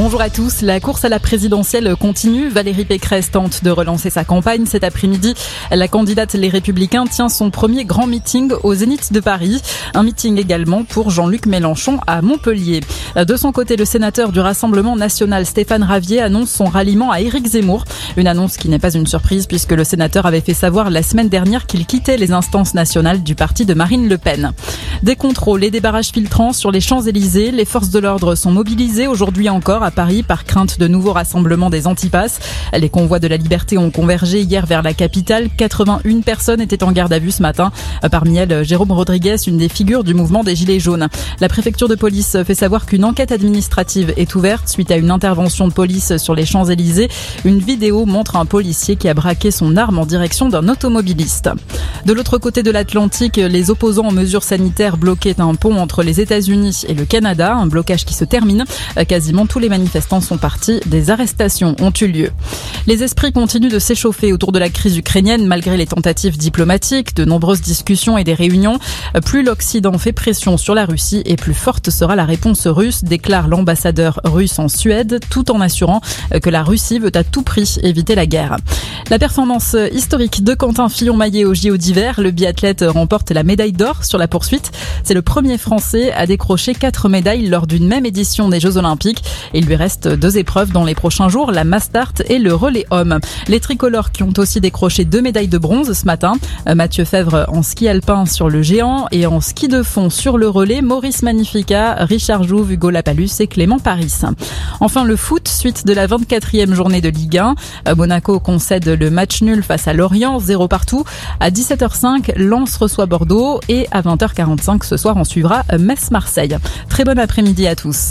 Bonjour à tous. La course à la présidentielle continue. Valérie Pécresse tente de relancer sa campagne. Cet après-midi, la candidate Les Républicains tient son premier grand meeting au Zénith de Paris. Un meeting également pour Jean-Luc Mélenchon à Montpellier. De son côté, le sénateur du Rassemblement national Stéphane Ravier annonce son ralliement à Éric Zemmour. Une annonce qui n'est pas une surprise puisque le sénateur avait fait savoir la semaine dernière qu'il quittait les instances nationales du parti de Marine Le Pen. Des contrôles et des barrages filtrants sur les Champs-Élysées. Les forces de l'ordre sont mobilisées aujourd'hui encore à Paris par crainte de nouveaux rassemblements des antipasses. Les convois de la liberté ont convergé hier vers la capitale. 81 personnes étaient en garde à vue ce matin. Parmi elles, Jérôme Rodriguez, une des figures du mouvement des Gilets jaunes. La préfecture de police fait savoir qu'une enquête administrative est ouverte suite à une intervention de police sur les Champs-Élysées. Une vidéo montre un policier qui a braqué son arme en direction d'un automobiliste. De l'autre côté de l'Atlantique, les opposants aux mesures sanitaires bloquaient un pont entre les États-Unis et le Canada, un blocage qui se termine. Quasiment tous les manifestants sont partis, des arrestations ont eu lieu. Les esprits continuent de s'échauffer autour de la crise ukrainienne malgré les tentatives diplomatiques, de nombreuses discussions et des réunions. Plus l'Occident fait pression sur la Russie et plus forte sera la réponse russe, déclare l'ambassadeur russe en Suède, tout en assurant que la Russie veut à tout prix éviter la guerre. La performance historique de Quentin Fillon-Maillet au JO d'hiver, le biathlète remporte la médaille d'or sur la poursuite. C'est le premier Français à décrocher quatre médailles lors d'une même édition des Jeux Olympiques. Il lui reste deux épreuves dans les prochains jours, la Mastart et le relais homme. Les tricolores qui ont aussi décroché deux médailles de bronze ce matin. Mathieu Fèvre en ski alpin sur le géant et en ski de fond sur le relais, Maurice Magnifica, Richard Jouve, Hugo Lapalus et Clément Paris. Enfin le foot, suite de la 24e journée de Ligue 1. Monaco concède le match nul face à Lorient, 0 partout. À 17h05, Lens reçoit Bordeaux et à 20h45 ce soir on suivra Metz-Marseille. Très bon après-midi à tous.